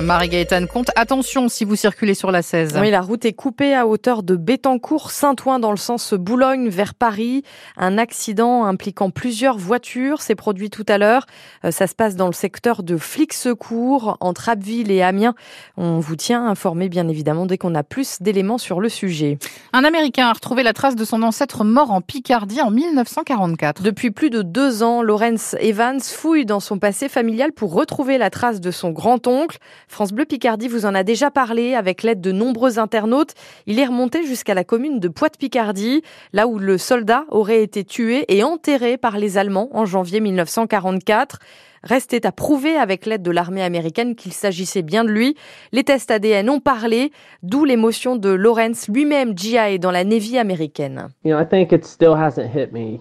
Marie-Gaëtane Comte, attention si vous circulez sur la 16. Oui, la route est coupée à hauteur de Bétancourt, Saint-Ouen dans le sens Boulogne vers Paris. Un accident impliquant plusieurs voitures s'est produit tout à l'heure. Euh, ça se passe dans le secteur de Flixecourt, entre Abbeville et Amiens. On vous tient informé bien évidemment dès qu'on a plus d'éléments sur le sujet. Un Américain a retrouvé la trace de son ancêtre mort en Picardie en 1944. Depuis plus de deux ans, Lawrence Evans fouille dans son passé familial pour retrouver la trace de son grand-oncle. France Bleu Picardie vous en a déjà parlé avec l'aide de nombreux internautes. Il est remonté jusqu'à la commune de Poite-Picardie, là où le soldat aurait été tué et enterré par les Allemands en janvier 1944. Restait à prouver avec l'aide de l'armée américaine qu'il s'agissait bien de lui. Les tests ADN ont parlé, d'où l'émotion de Lawrence lui-même GI dans la Navy américaine.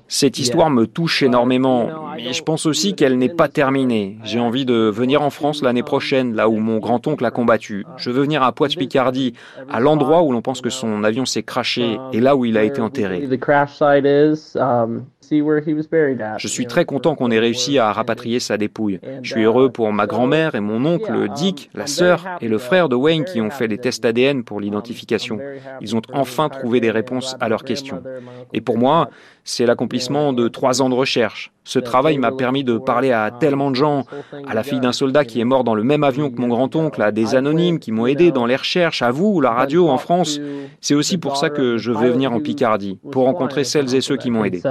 Cette histoire me touche énormément, mais je pense aussi qu'elle n'est pas terminée. J'ai envie de venir en France l'année prochaine, là où mon grand-oncle a combattu. Je veux venir à Poitiers-Picardie, à l'endroit où l'on pense que son avion s'est craché et là où il a été enterré. Je suis très content qu'on ait réussi à rapatrier sa dépouille. Je suis heureux pour ma grand-mère et mon oncle Dick, la sœur et le frère de Wayne qui ont fait des tests ADN pour l'identification. Ils ont enfin trouvé des réponses à leurs questions. Et pour moi, c'est l'accomplissement de trois ans de recherche. Ce travail m'a permis de parler à tellement de gens, à la fille d'un soldat qui est mort dans le même avion que mon grand-oncle, à des anonymes qui m'ont aidé dans les recherches, à vous, la radio en France. C'est aussi pour ça que je veux venir en Picardie, pour rencontrer celles et ceux qui m'ont aidé.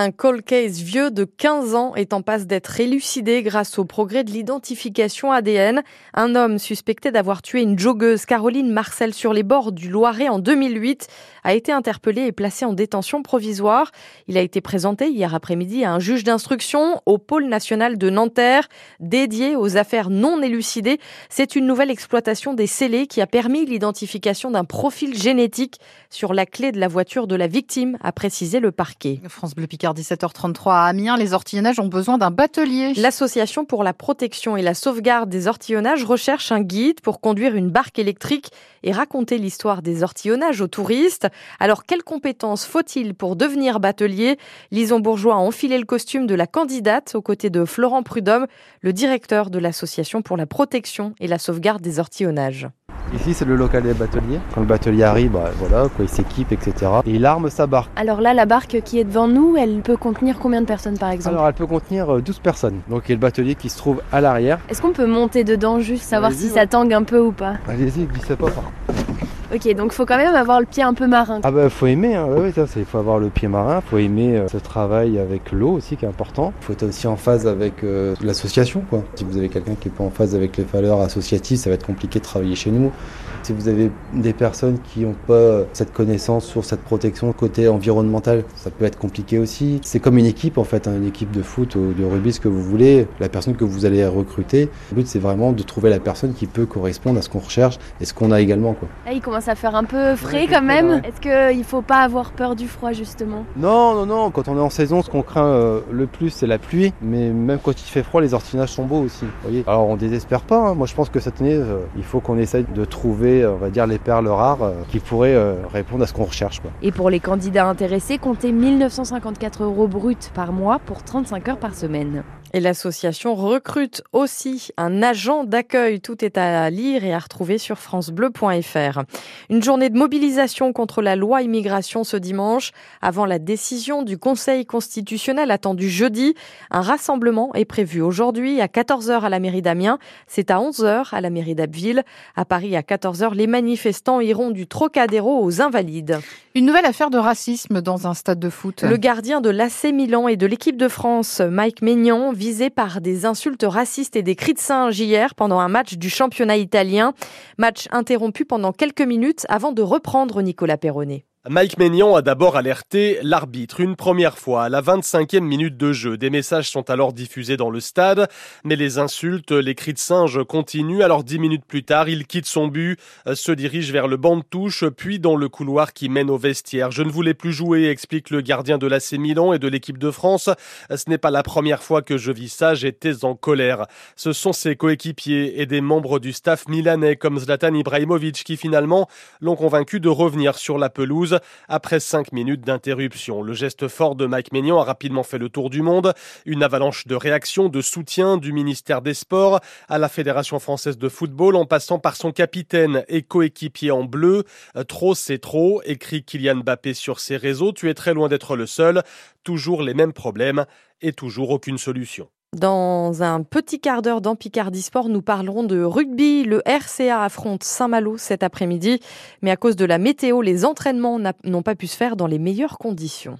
Un cold case vieux de 15 ans est en passe d'être élucidé grâce au progrès de l'identification ADN. Un homme suspecté d'avoir tué une joggeuse Caroline Marcel sur les bords du Loiret en 2008 a été interpellé et placé en détention provisoire. Il a été présenté hier après-midi à un juge d'instruction au pôle national de Nanterre dédié aux affaires non élucidées. C'est une nouvelle exploitation des scellés qui a permis l'identification d'un profil génétique sur la clé de la voiture de la victime, a précisé le parquet. France Bleu 17h33 à Amiens, les ortillonnages ont besoin d'un batelier. L'association pour la protection et la sauvegarde des ortillonnages recherche un guide pour conduire une barque électrique et raconter l'histoire des ortillonnages aux touristes. Alors, quelles compétences faut-il pour devenir batelier? Lison Bourgeois a enfilé le costume de la candidate aux côtés de Florent Prudhomme, le directeur de l'association pour la protection et la sauvegarde des ortillonnages. Ici, c'est le local des bateliers. Quand le batelier arrive, bah, voilà, quoi, il s'équipe, etc. Et il arme sa barque. Alors là, la barque qui est devant nous, elle peut contenir combien de personnes par exemple? Alors, elle peut contenir euh, 12 personnes. Donc, il y a le batelier qui se trouve à l'arrière. Est-ce qu'on peut monter dedans juste savoir si ouais. ça tangue un peu ou pas? Allez-y, glissez pas. par. Ok, donc faut quand même avoir le pied un peu marin. Ah bah faut aimer, hein. ouais, ouais, ça, c'est- faut avoir le pied marin, faut aimer euh, ce travail avec l'eau aussi qui est important. Il faut être aussi en phase avec euh, l'association quoi. Si vous avez quelqu'un qui est pas en phase avec les valeurs associatives, ça va être compliqué de travailler chez nous. Si vous avez des personnes qui n'ont pas cette connaissance sur cette protection côté environnemental, ça peut être compliqué aussi. C'est comme une équipe en fait, hein, une équipe de foot ou de rugby, ce que vous voulez, la personne que vous allez recruter. Le but c'est vraiment de trouver la personne qui peut correspondre à ce qu'on recherche et ce qu'on a également quoi. Là, il commence à faire un peu frais quand même. Est-ce qu'il faut pas avoir peur du froid justement? Non, non, non, quand on est en saison, ce qu'on craint euh, le plus, c'est la pluie. Mais même quand il fait froid, les ortinages sont beaux aussi. voyez Alors on désespère pas. hein. Moi, je pense que cette année, euh, il faut qu'on essaye de trouver, euh, on va dire, les perles rares euh, qui pourraient répondre à ce qu'on recherche. Quoi. Et pour les candidats intéressés, comptez 1954 euros bruts par mois pour 35 heures par semaine. Et l'association recrute aussi un agent d'accueil. Tout est à lire et à retrouver sur francebleu.fr. Une journée de mobilisation contre la loi immigration ce dimanche. Avant la décision du Conseil constitutionnel attendue jeudi, un rassemblement est prévu aujourd'hui à 14h à la mairie d'Amiens. C'est à 11h à la mairie d'Abbeville. À Paris, à 14h, les manifestants iront du Trocadéro aux Invalides. Une nouvelle affaire de racisme dans un stade de foot. Le gardien de l'AC Milan et de l'équipe de France, Mike Maignan, visé par des insultes racistes et des cris de singe hier pendant un match du championnat italien. Match interrompu pendant quelques minutes avant de reprendre Nicolas Perronnet. Mike Maignan a d'abord alerté l'arbitre une première fois à la 25e minute de jeu. Des messages sont alors diffusés dans le stade, mais les insultes, les cris de singe continuent. Alors dix minutes plus tard, il quitte son but, euh, se dirige vers le banc de touche, puis dans le couloir qui mène au vestiaire. Je ne voulais plus jouer, explique le gardien de l'AC Milan et de l'équipe de France. Ce n'est pas la première fois que je vis ça, j'étais en colère. Ce sont ses coéquipiers et des membres du staff milanais comme Zlatan Ibrahimovic qui finalement l'ont convaincu de revenir sur la pelouse. Après cinq minutes d'interruption. Le geste fort de Mike Maignan a rapidement fait le tour du monde. Une avalanche de réactions, de soutien du ministère des Sports à la Fédération française de football en passant par son capitaine et coéquipier en bleu. Trop c'est trop, écrit Kylian Mbappé sur ses réseaux. Tu es très loin d'être le seul. Toujours les mêmes problèmes et toujours aucune solution. Dans un petit quart d'heure dans Picardie Sport, nous parlerons de rugby. Le RCA affronte Saint-Malo cet après-midi, mais à cause de la météo, les entraînements n'ont pas pu se faire dans les meilleures conditions.